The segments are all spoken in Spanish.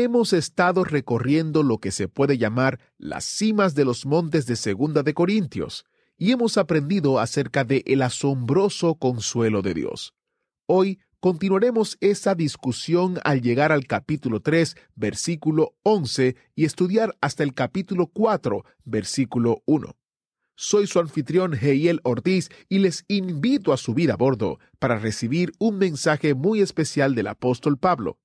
Hemos estado recorriendo lo que se puede llamar las cimas de los montes de Segunda de Corintios y hemos aprendido acerca de el asombroso consuelo de Dios. Hoy continuaremos esa discusión al llegar al capítulo 3, versículo 11 y estudiar hasta el capítulo 4, versículo 1. Soy su anfitrión Heiel Ortiz y les invito a subir a bordo para recibir un mensaje muy especial del apóstol Pablo.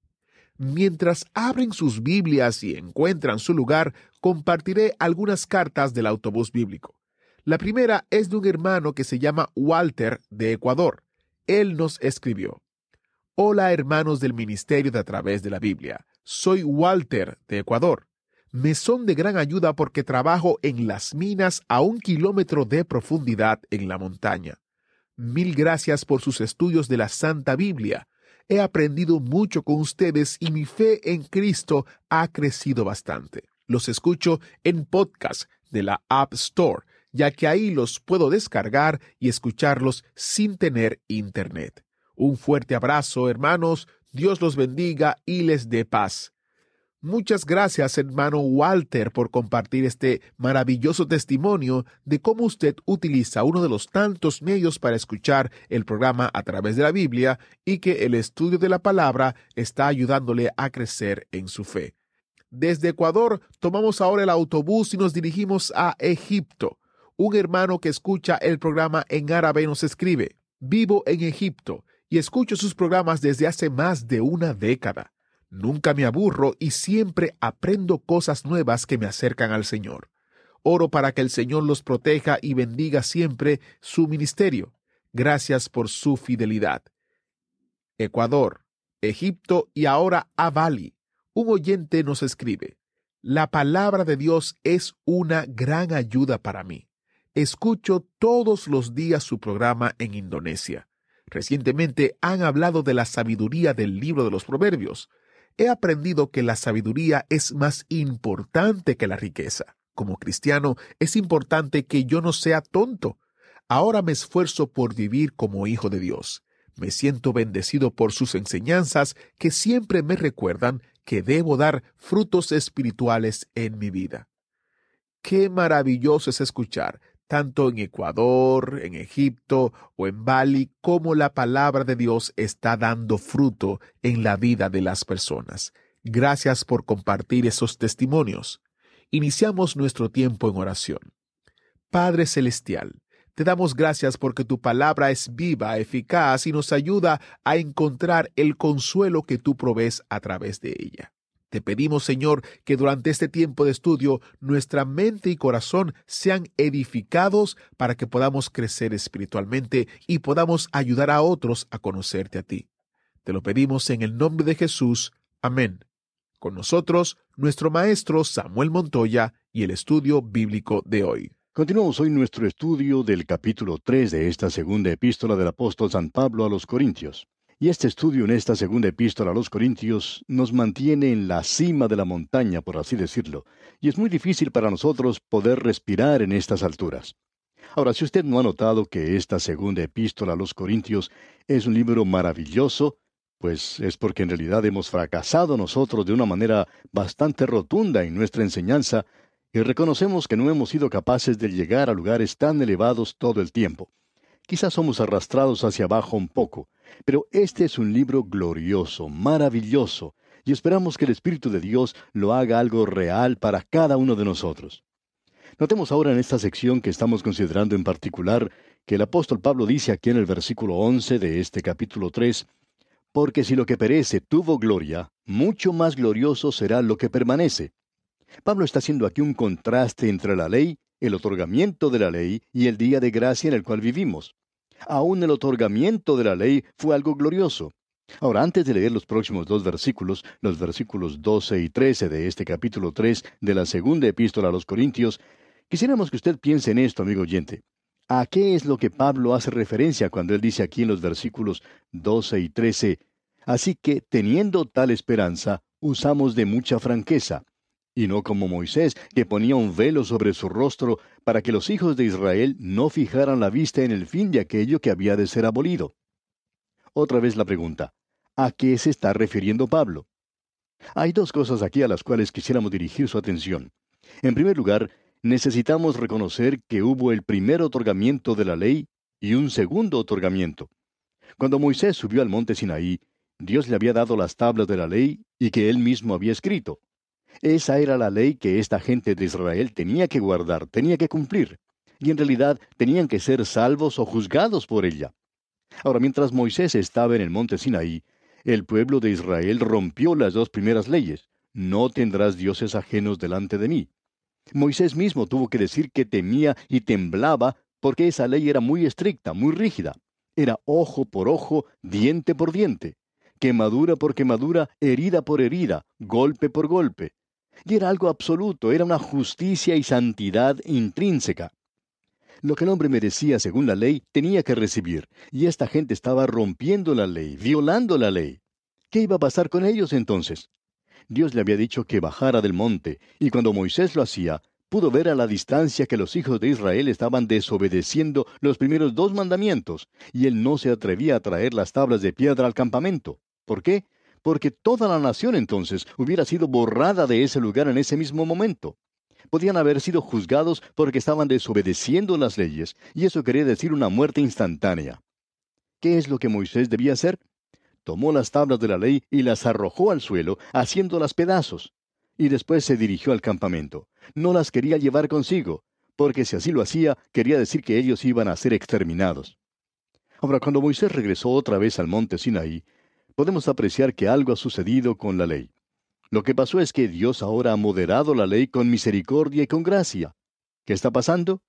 Mientras abren sus Biblias y encuentran su lugar, compartiré algunas cartas del autobús bíblico. La primera es de un hermano que se llama Walter de Ecuador. Él nos escribió. Hola hermanos del Ministerio de a través de la Biblia. Soy Walter de Ecuador. Me son de gran ayuda porque trabajo en las minas a un kilómetro de profundidad en la montaña. Mil gracias por sus estudios de la Santa Biblia. He aprendido mucho con ustedes y mi fe en Cristo ha crecido bastante. Los escucho en podcast de la App Store, ya que ahí los puedo descargar y escucharlos sin tener internet. Un fuerte abrazo, hermanos. Dios los bendiga y les dé paz. Muchas gracias, hermano Walter, por compartir este maravilloso testimonio de cómo usted utiliza uno de los tantos medios para escuchar el programa a través de la Biblia y que el estudio de la palabra está ayudándole a crecer en su fe. Desde Ecuador tomamos ahora el autobús y nos dirigimos a Egipto. Un hermano que escucha el programa en árabe nos escribe, vivo en Egipto y escucho sus programas desde hace más de una década. Nunca me aburro y siempre aprendo cosas nuevas que me acercan al Señor. Oro para que el Señor los proteja y bendiga siempre su ministerio. Gracias por su fidelidad. Ecuador, Egipto y ahora Avali. Un oyente nos escribe, La palabra de Dios es una gran ayuda para mí. Escucho todos los días su programa en Indonesia. Recientemente han hablado de la sabiduría del libro de los Proverbios he aprendido que la sabiduría es más importante que la riqueza. Como cristiano, es importante que yo no sea tonto. Ahora me esfuerzo por vivir como hijo de Dios. Me siento bendecido por sus enseñanzas que siempre me recuerdan que debo dar frutos espirituales en mi vida. Qué maravilloso es escuchar tanto en Ecuador, en Egipto o en Bali, como la palabra de Dios está dando fruto en la vida de las personas. Gracias por compartir esos testimonios. Iniciamos nuestro tiempo en oración. Padre Celestial, te damos gracias porque tu palabra es viva, eficaz y nos ayuda a encontrar el consuelo que tú provees a través de ella. Te pedimos, Señor, que durante este tiempo de estudio nuestra mente y corazón sean edificados para que podamos crecer espiritualmente y podamos ayudar a otros a conocerte a ti. Te lo pedimos en el nombre de Jesús. Amén. Con nosotros, nuestro maestro Samuel Montoya y el estudio bíblico de hoy. Continuamos hoy nuestro estudio del capítulo 3 de esta segunda epístola del apóstol San Pablo a los Corintios. Y este estudio en esta segunda epístola a los Corintios nos mantiene en la cima de la montaña, por así decirlo, y es muy difícil para nosotros poder respirar en estas alturas. Ahora, si usted no ha notado que esta segunda epístola a los Corintios es un libro maravilloso, pues es porque en realidad hemos fracasado nosotros de una manera bastante rotunda en nuestra enseñanza y reconocemos que no hemos sido capaces de llegar a lugares tan elevados todo el tiempo. Quizás somos arrastrados hacia abajo un poco, pero este es un libro glorioso, maravilloso, y esperamos que el Espíritu de Dios lo haga algo real para cada uno de nosotros. Notemos ahora en esta sección que estamos considerando en particular que el apóstol Pablo dice aquí en el versículo 11 de este capítulo 3, porque si lo que perece tuvo gloria, mucho más glorioso será lo que permanece. Pablo está haciendo aquí un contraste entre la ley, el otorgamiento de la ley y el día de gracia en el cual vivimos. Aún el otorgamiento de la ley fue algo glorioso. Ahora, antes de leer los próximos dos versículos, los versículos 12 y 13 de este capítulo 3 de la segunda epístola a los Corintios, quisiéramos que usted piense en esto, amigo oyente. ¿A qué es lo que Pablo hace referencia cuando él dice aquí en los versículos 12 y 13? Así que, teniendo tal esperanza, usamos de mucha franqueza, y no como Moisés, que ponía un velo sobre su rostro para que los hijos de Israel no fijaran la vista en el fin de aquello que había de ser abolido. Otra vez la pregunta, ¿a qué se está refiriendo Pablo? Hay dos cosas aquí a las cuales quisiéramos dirigir su atención. En primer lugar, necesitamos reconocer que hubo el primer otorgamiento de la ley y un segundo otorgamiento. Cuando Moisés subió al monte Sinaí, Dios le había dado las tablas de la ley y que él mismo había escrito. Esa era la ley que esta gente de Israel tenía que guardar, tenía que cumplir, y en realidad tenían que ser salvos o juzgados por ella. Ahora, mientras Moisés estaba en el monte Sinaí, el pueblo de Israel rompió las dos primeras leyes. No tendrás dioses ajenos delante de mí. Moisés mismo tuvo que decir que temía y temblaba porque esa ley era muy estricta, muy rígida. Era ojo por ojo, diente por diente, quemadura por quemadura, herida por herida, golpe por golpe. Y era algo absoluto, era una justicia y santidad intrínseca. Lo que el hombre merecía según la ley tenía que recibir, y esta gente estaba rompiendo la ley, violando la ley. ¿Qué iba a pasar con ellos entonces? Dios le había dicho que bajara del monte, y cuando Moisés lo hacía, pudo ver a la distancia que los hijos de Israel estaban desobedeciendo los primeros dos mandamientos, y él no se atrevía a traer las tablas de piedra al campamento. ¿Por qué? Porque toda la nación entonces hubiera sido borrada de ese lugar en ese mismo momento podían haber sido juzgados porque estaban desobedeciendo las leyes, y eso quería decir una muerte instantánea. ¿Qué es lo que Moisés debía hacer? Tomó las tablas de la ley y las arrojó al suelo, haciéndolas pedazos, y después se dirigió al campamento. No las quería llevar consigo, porque si así lo hacía, quería decir que ellos iban a ser exterminados. Ahora, cuando Moisés regresó otra vez al monte Sinaí, podemos apreciar que algo ha sucedido con la ley. Lo que pasó es que Dios ahora ha moderado la ley con misericordia y con gracia. ¿Qué está pasando?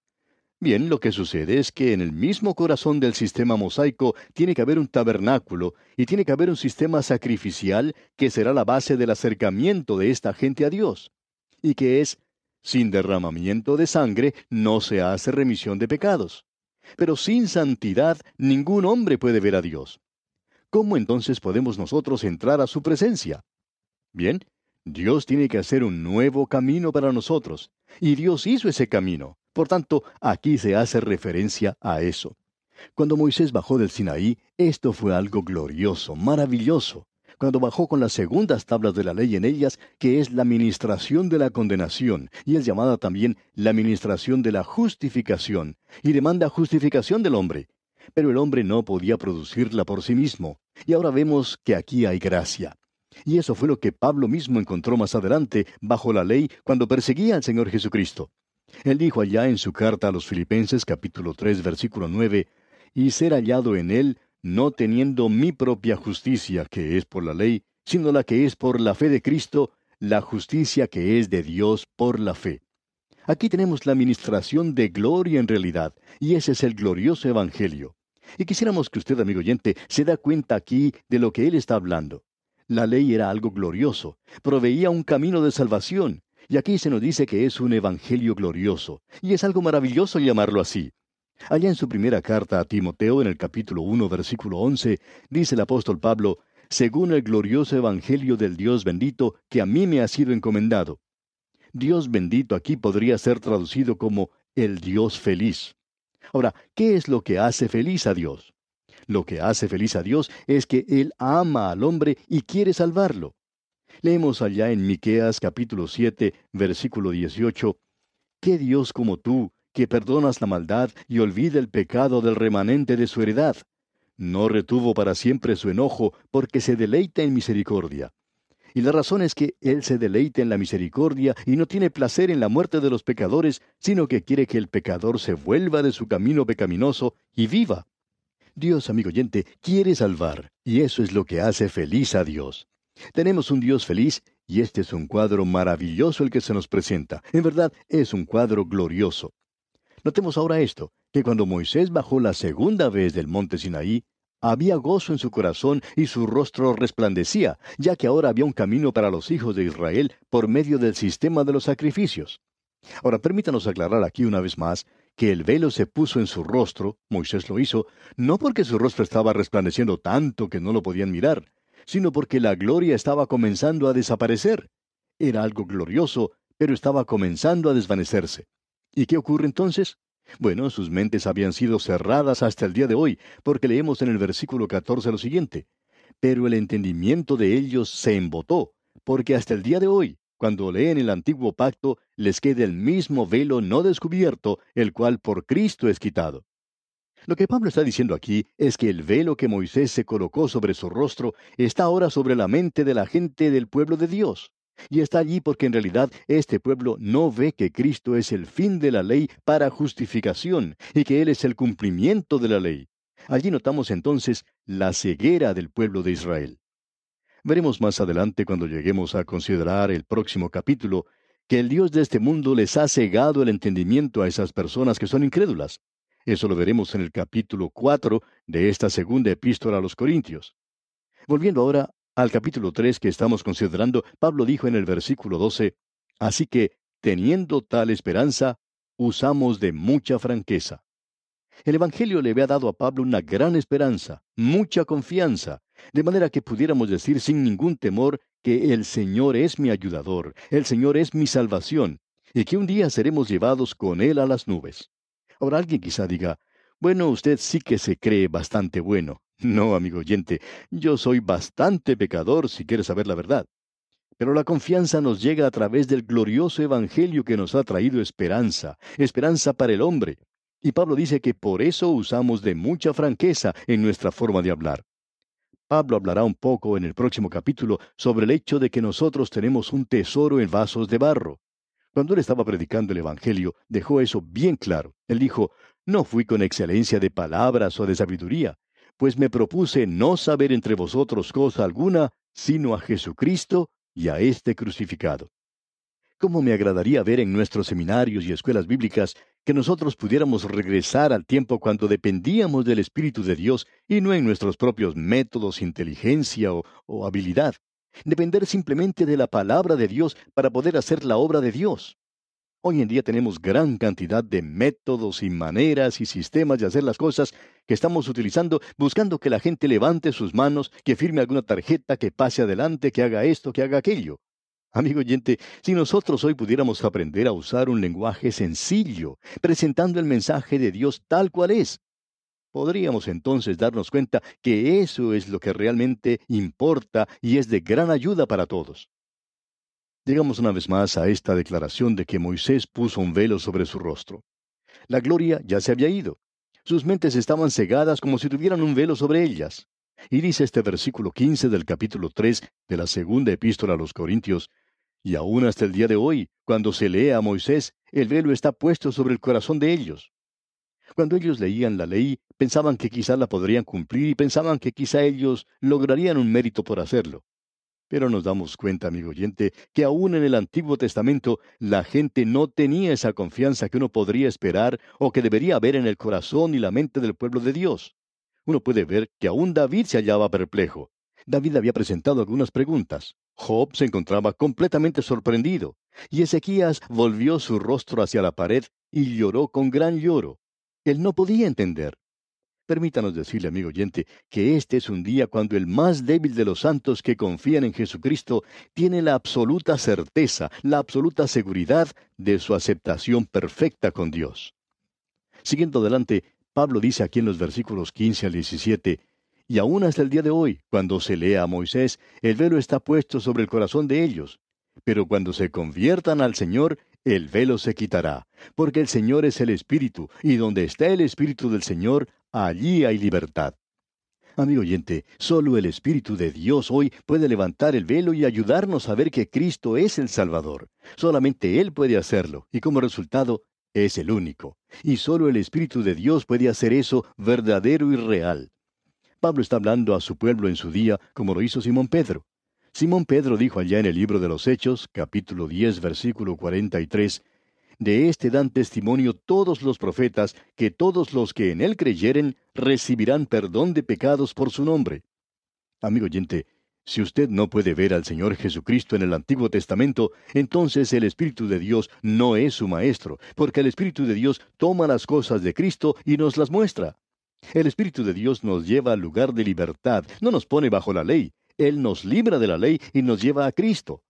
Bien, lo que sucede es que en el mismo corazón del sistema mosaico tiene que haber un tabernáculo y tiene que haber un sistema sacrificial que será la base del acercamiento de esta gente a Dios. Y que es, sin derramamiento de sangre no se hace remisión de pecados. Pero sin santidad ningún hombre puede ver a Dios. ¿Cómo entonces podemos nosotros entrar a su presencia? Bien, Dios tiene que hacer un nuevo camino para nosotros, y Dios hizo ese camino. Por tanto, aquí se hace referencia a eso. Cuando Moisés bajó del Sinaí, esto fue algo glorioso, maravilloso. Cuando bajó con las segundas tablas de la ley en ellas, que es la ministración de la condenación, y es llamada también la ministración de la justificación, y demanda justificación del hombre. Pero el hombre no podía producirla por sí mismo, y ahora vemos que aquí hay gracia. Y eso fue lo que Pablo mismo encontró más adelante, bajo la ley, cuando perseguía al Señor Jesucristo. Él dijo allá en su carta a los Filipenses capítulo 3 versículo 9, y ser hallado en él, no teniendo mi propia justicia, que es por la ley, sino la que es por la fe de Cristo, la justicia que es de Dios por la fe. Aquí tenemos la administración de gloria en realidad, y ese es el glorioso Evangelio. Y quisiéramos que usted, amigo oyente, se da cuenta aquí de lo que él está hablando. La ley era algo glorioso, proveía un camino de salvación, y aquí se nos dice que es un evangelio glorioso, y es algo maravilloso llamarlo así. Allá en su primera carta a Timoteo, en el capítulo 1, versículo 11, dice el apóstol Pablo, según el glorioso evangelio del Dios bendito que a mí me ha sido encomendado. Dios bendito aquí podría ser traducido como el Dios feliz. Ahora, ¿qué es lo que hace feliz a Dios? Lo que hace feliz a Dios es que Él ama al hombre y quiere salvarlo. Leemos allá en Miqueas capítulo 7, versículo 18, ¿Qué Dios como tú, que perdonas la maldad y olvida el pecado del remanente de su heredad? No retuvo para siempre su enojo, porque se deleita en misericordia. Y la razón es que Él se deleita en la misericordia y no tiene placer en la muerte de los pecadores, sino que quiere que el pecador se vuelva de su camino pecaminoso y viva. Dios, amigo oyente, quiere salvar, y eso es lo que hace feliz a Dios. Tenemos un Dios feliz, y este es un cuadro maravilloso el que se nos presenta. En verdad, es un cuadro glorioso. Notemos ahora esto, que cuando Moisés bajó la segunda vez del monte Sinaí, Había gozo en su corazón y su rostro resplandecía, ya que ahora había un camino para los hijos de Israel por medio del sistema de los sacrificios. Ahora permítanos aclarar aquí una vez más que el velo se puso en su rostro, Moisés lo hizo, no porque su rostro estaba resplandeciendo tanto que no lo podían mirar, sino porque la gloria estaba comenzando a desaparecer. Era algo glorioso, pero estaba comenzando a desvanecerse. ¿Y qué ocurre entonces? Bueno, sus mentes habían sido cerradas hasta el día de hoy, porque leemos en el versículo 14 lo siguiente. Pero el entendimiento de ellos se embotó, porque hasta el día de hoy, cuando leen el antiguo pacto, les queda el mismo velo no descubierto, el cual por Cristo es quitado. Lo que Pablo está diciendo aquí es que el velo que Moisés se colocó sobre su rostro está ahora sobre la mente de la gente del pueblo de Dios. Y está allí porque en realidad este pueblo no ve que Cristo es el fin de la ley para justificación y que Él es el cumplimiento de la ley. Allí notamos entonces la ceguera del pueblo de Israel. Veremos más adelante cuando lleguemos a considerar el próximo capítulo que el Dios de este mundo les ha cegado el entendimiento a esas personas que son incrédulas. Eso lo veremos en el capítulo 4 de esta segunda epístola a los Corintios. Volviendo ahora al capítulo 3 que estamos considerando, Pablo dijo en el versículo 12, Así que, teniendo tal esperanza, usamos de mucha franqueza. El Evangelio le había dado a Pablo una gran esperanza, mucha confianza, de manera que pudiéramos decir sin ningún temor que el Señor es mi ayudador, el Señor es mi salvación, y que un día seremos llevados con Él a las nubes. Ahora alguien quizá diga, bueno, usted sí que se cree bastante bueno. No, amigo oyente, yo soy bastante pecador si quieres saber la verdad. Pero la confianza nos llega a través del glorioso Evangelio que nos ha traído esperanza, esperanza para el hombre. Y Pablo dice que por eso usamos de mucha franqueza en nuestra forma de hablar. Pablo hablará un poco en el próximo capítulo sobre el hecho de que nosotros tenemos un tesoro en vasos de barro. Cuando él estaba predicando el Evangelio, dejó eso bien claro. Él dijo, no fui con excelencia de palabras o de sabiduría, pues me propuse no saber entre vosotros cosa alguna, sino a Jesucristo y a este crucificado. ¿Cómo me agradaría ver en nuestros seminarios y escuelas bíblicas que nosotros pudiéramos regresar al tiempo cuando dependíamos del Espíritu de Dios y no en nuestros propios métodos, inteligencia o, o habilidad? Depender simplemente de la palabra de Dios para poder hacer la obra de Dios. Hoy en día tenemos gran cantidad de métodos y maneras y sistemas de hacer las cosas que estamos utilizando buscando que la gente levante sus manos, que firme alguna tarjeta, que pase adelante, que haga esto, que haga aquello. Amigo oyente, si nosotros hoy pudiéramos aprender a usar un lenguaje sencillo, presentando el mensaje de Dios tal cual es, podríamos entonces darnos cuenta que eso es lo que realmente importa y es de gran ayuda para todos. Llegamos una vez más a esta declaración de que Moisés puso un velo sobre su rostro. La gloria ya se había ido. Sus mentes estaban cegadas como si tuvieran un velo sobre ellas. Y dice este versículo 15 del capítulo 3 de la segunda epístola a los Corintios, y aún hasta el día de hoy, cuando se lee a Moisés, el velo está puesto sobre el corazón de ellos. Cuando ellos leían la ley, pensaban que quizá la podrían cumplir y pensaban que quizá ellos lograrían un mérito por hacerlo. Pero nos damos cuenta, amigo oyente, que aún en el Antiguo Testamento la gente no tenía esa confianza que uno podría esperar o que debería haber en el corazón y la mente del pueblo de Dios. Uno puede ver que aún David se hallaba perplejo. David había presentado algunas preguntas. Job se encontraba completamente sorprendido. Y Ezequías volvió su rostro hacia la pared y lloró con gran lloro. Él no podía entender. Permítanos decirle, amigo oyente, que este es un día cuando el más débil de los santos que confían en Jesucristo tiene la absoluta certeza, la absoluta seguridad de su aceptación perfecta con Dios. Siguiendo adelante, Pablo dice aquí en los versículos 15 al 17, y aún hasta el día de hoy, cuando se lea a Moisés, el velo está puesto sobre el corazón de ellos. Pero cuando se conviertan al Señor, el velo se quitará, porque el Señor es el Espíritu, y donde está el Espíritu del Señor, allí hay libertad. Amigo oyente, solo el Espíritu de Dios hoy puede levantar el velo y ayudarnos a ver que Cristo es el Salvador. Solamente Él puede hacerlo, y como resultado, es el único. Y solo el Espíritu de Dios puede hacer eso verdadero y real. Pablo está hablando a su pueblo en su día, como lo hizo Simón Pedro. Simón Pedro dijo allá en el libro de los Hechos, capítulo 10, versículo 43, De éste dan testimonio todos los profetas, que todos los que en él creyeren recibirán perdón de pecados por su nombre. Amigo oyente, si usted no puede ver al Señor Jesucristo en el Antiguo Testamento, entonces el Espíritu de Dios no es su Maestro, porque el Espíritu de Dios toma las cosas de Cristo y nos las muestra. El Espíritu de Dios nos lleva al lugar de libertad, no nos pone bajo la ley, Él nos libra de la ley y nos lleva a Cristo.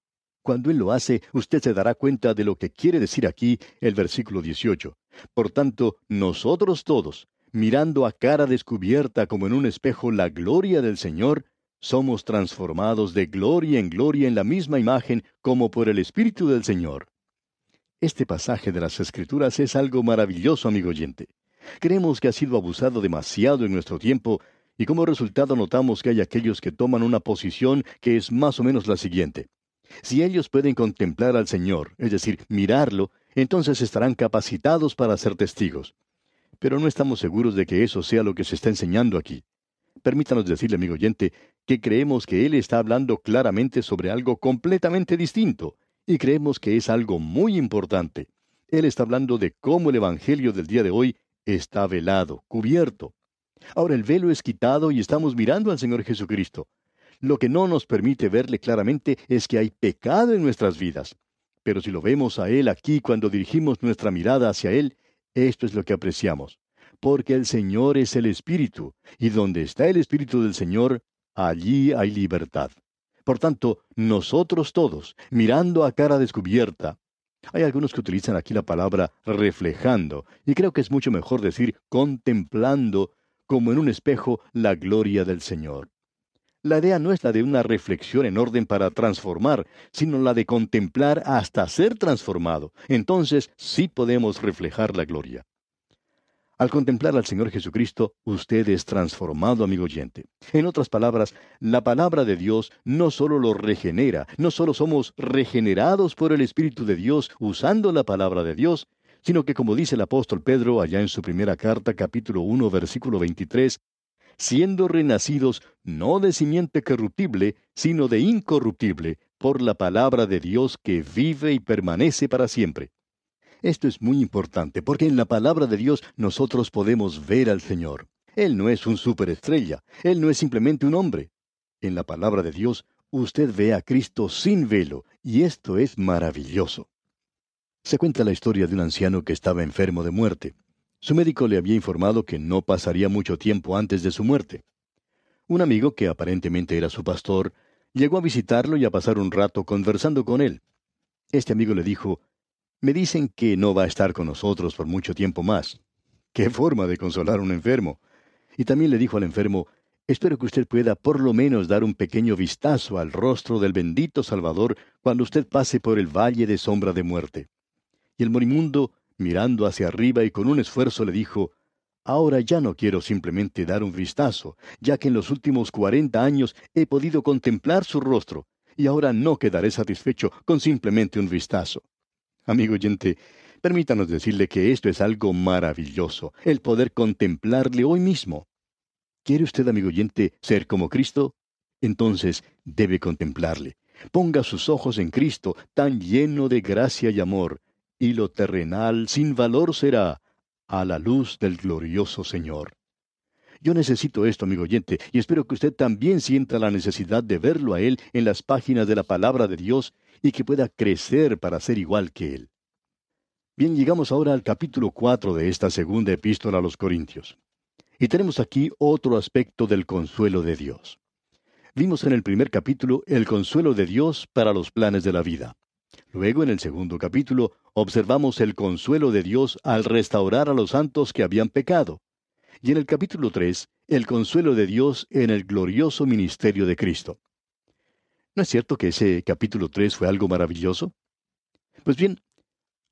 Cuando Él lo hace, usted se dará cuenta de lo que quiere decir aquí el versículo 18. Por tanto, nosotros todos, mirando a cara descubierta como en un espejo la gloria del Señor, somos transformados de gloria en gloria en la misma imagen como por el Espíritu del Señor. Este pasaje de las Escrituras es algo maravilloso, amigo oyente. Creemos que ha sido abusado demasiado en nuestro tiempo y como resultado notamos que hay aquellos que toman una posición que es más o menos la siguiente. Si ellos pueden contemplar al Señor, es decir, mirarlo, entonces estarán capacitados para ser testigos. Pero no estamos seguros de que eso sea lo que se está enseñando aquí. Permítanos decirle, amigo oyente, que creemos que Él está hablando claramente sobre algo completamente distinto, y creemos que es algo muy importante. Él está hablando de cómo el Evangelio del día de hoy está velado, cubierto. Ahora el velo es quitado y estamos mirando al Señor Jesucristo. Lo que no nos permite verle claramente es que hay pecado en nuestras vidas. Pero si lo vemos a Él aquí cuando dirigimos nuestra mirada hacia Él, esto es lo que apreciamos. Porque el Señor es el Espíritu, y donde está el Espíritu del Señor, allí hay libertad. Por tanto, nosotros todos, mirando a cara descubierta, hay algunos que utilizan aquí la palabra reflejando, y creo que es mucho mejor decir contemplando, como en un espejo, la gloria del Señor. La idea no es la de una reflexión en orden para transformar, sino la de contemplar hasta ser transformado. Entonces sí podemos reflejar la gloria. Al contemplar al Señor Jesucristo, usted es transformado, amigo oyente. En otras palabras, la palabra de Dios no solo lo regenera, no solo somos regenerados por el Espíritu de Dios usando la palabra de Dios, sino que como dice el apóstol Pedro allá en su primera carta capítulo 1 versículo 23, siendo renacidos no de simiente corruptible, sino de incorruptible, por la palabra de Dios que vive y permanece para siempre. Esto es muy importante, porque en la palabra de Dios nosotros podemos ver al Señor. Él no es un superestrella, Él no es simplemente un hombre. En la palabra de Dios usted ve a Cristo sin velo, y esto es maravilloso. Se cuenta la historia de un anciano que estaba enfermo de muerte. Su médico le había informado que no pasaría mucho tiempo antes de su muerte. Un amigo, que aparentemente era su pastor, llegó a visitarlo y a pasar un rato conversando con él. Este amigo le dijo, Me dicen que no va a estar con nosotros por mucho tiempo más. Qué forma de consolar a un enfermo. Y también le dijo al enfermo, Espero que usted pueda por lo menos dar un pequeño vistazo al rostro del bendito Salvador cuando usted pase por el valle de sombra de muerte. Y el morimundo mirando hacia arriba y con un esfuerzo le dijo, Ahora ya no quiero simplemente dar un vistazo, ya que en los últimos cuarenta años he podido contemplar su rostro, y ahora no quedaré satisfecho con simplemente un vistazo. Amigo oyente, permítanos decirle que esto es algo maravilloso, el poder contemplarle hoy mismo. ¿Quiere usted, amigo oyente, ser como Cristo? Entonces debe contemplarle. Ponga sus ojos en Cristo, tan lleno de gracia y amor, y lo terrenal sin valor será a la luz del glorioso Señor. Yo necesito esto, amigo oyente, y espero que usted también sienta la necesidad de verlo a Él en las páginas de la palabra de Dios y que pueda crecer para ser igual que Él. Bien, llegamos ahora al capítulo cuatro de esta segunda epístola a los Corintios. Y tenemos aquí otro aspecto del consuelo de Dios. Vimos en el primer capítulo el consuelo de Dios para los planes de la vida. Luego, en el segundo capítulo, observamos el consuelo de Dios al restaurar a los santos que habían pecado. Y en el capítulo 3, el consuelo de Dios en el glorioso ministerio de Cristo. ¿No es cierto que ese capítulo 3 fue algo maravilloso? Pues bien,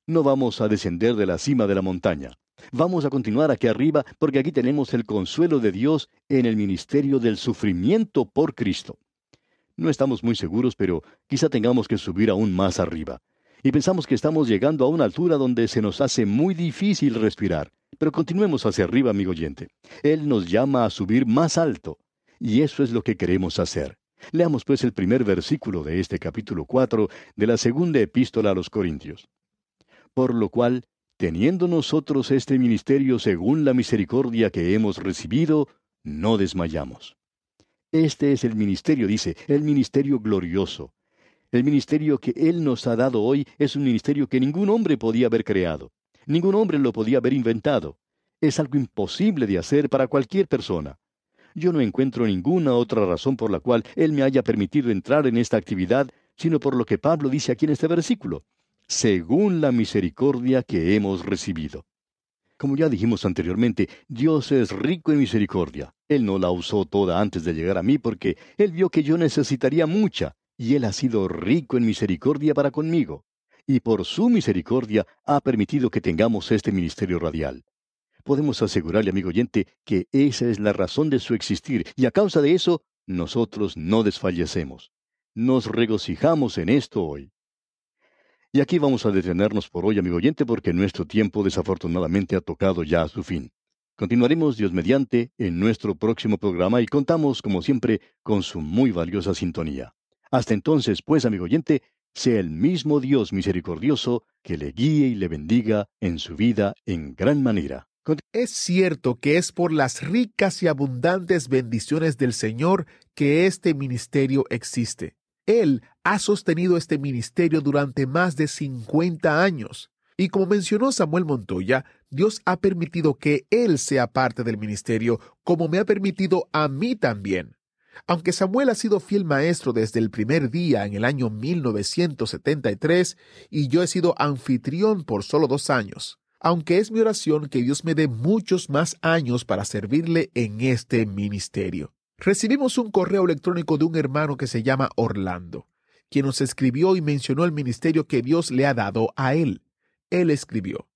no vamos a descender de la cima de la montaña. Vamos a continuar aquí arriba porque aquí tenemos el consuelo de Dios en el ministerio del sufrimiento por Cristo. No estamos muy seguros, pero quizá tengamos que subir aún más arriba. Y pensamos que estamos llegando a una altura donde se nos hace muy difícil respirar. Pero continuemos hacia arriba, amigo oyente. Él nos llama a subir más alto. Y eso es lo que queremos hacer. Leamos pues el primer versículo de este capítulo 4 de la segunda epístola a los Corintios. Por lo cual, teniendo nosotros este ministerio según la misericordia que hemos recibido, no desmayamos. Este es el ministerio, dice, el ministerio glorioso. El ministerio que Él nos ha dado hoy es un ministerio que ningún hombre podía haber creado. Ningún hombre lo podía haber inventado. Es algo imposible de hacer para cualquier persona. Yo no encuentro ninguna otra razón por la cual Él me haya permitido entrar en esta actividad, sino por lo que Pablo dice aquí en este versículo, según la misericordia que hemos recibido. Como ya dijimos anteriormente, Dios es rico en misericordia. Él no la usó toda antes de llegar a mí porque Él vio que yo necesitaría mucha, y Él ha sido rico en misericordia para conmigo. Y por su misericordia ha permitido que tengamos este ministerio radial podemos asegurarle, amigo oyente, que esa es la razón de su existir, y a causa de eso, nosotros no desfallecemos. Nos regocijamos en esto hoy. Y aquí vamos a detenernos por hoy, amigo oyente, porque nuestro tiempo desafortunadamente ha tocado ya a su fin. Continuaremos, Dios mediante, en nuestro próximo programa y contamos, como siempre, con su muy valiosa sintonía. Hasta entonces, pues, amigo oyente, sea el mismo Dios misericordioso que le guíe y le bendiga en su vida en gran manera. Es cierto que es por las ricas y abundantes bendiciones del Señor que este ministerio existe. Él ha sostenido este ministerio durante más de 50 años. Y como mencionó Samuel Montoya, Dios ha permitido que Él sea parte del ministerio, como me ha permitido a mí también. Aunque Samuel ha sido fiel maestro desde el primer día en el año 1973 y yo he sido anfitrión por solo dos años aunque es mi oración que Dios me dé muchos más años para servirle en este ministerio. Recibimos un correo electrónico de un hermano que se llama Orlando, quien nos escribió y mencionó el ministerio que Dios le ha dado a él. Él escribió,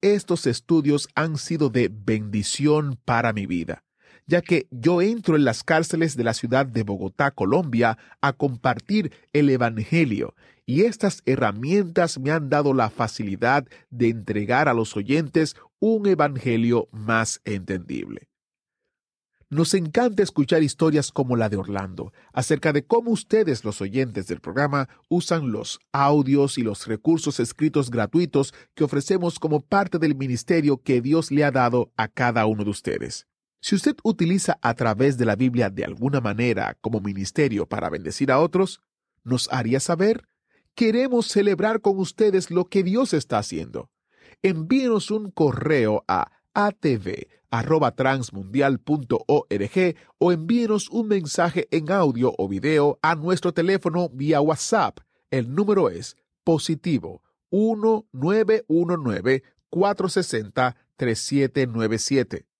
Estos estudios han sido de bendición para mi vida ya que yo entro en las cárceles de la ciudad de Bogotá, Colombia, a compartir el Evangelio, y estas herramientas me han dado la facilidad de entregar a los oyentes un Evangelio más entendible. Nos encanta escuchar historias como la de Orlando, acerca de cómo ustedes, los oyentes del programa, usan los audios y los recursos escritos gratuitos que ofrecemos como parte del ministerio que Dios le ha dado a cada uno de ustedes. Si usted utiliza a través de la Biblia de alguna manera como ministerio para bendecir a otros, nos haría saber. Queremos celebrar con ustedes lo que Dios está haciendo. Envíenos un correo a atv@transmundial.org o envíenos un mensaje en audio o video a nuestro teléfono vía WhatsApp. El número es positivo 1919 460 3797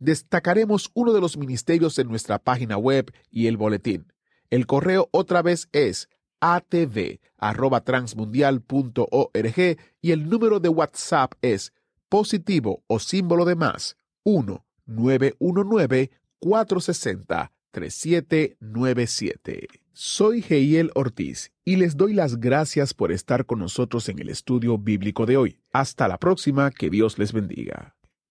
destacaremos uno de los ministerios en nuestra página web y el boletín. El correo otra vez es atv@transmundial.org y el número de WhatsApp es positivo o símbolo de más 1 919 460 3797. Soy Heiel Ortiz y les doy las gracias por estar con nosotros en el estudio bíblico de hoy. Hasta la próxima, que Dios les bendiga.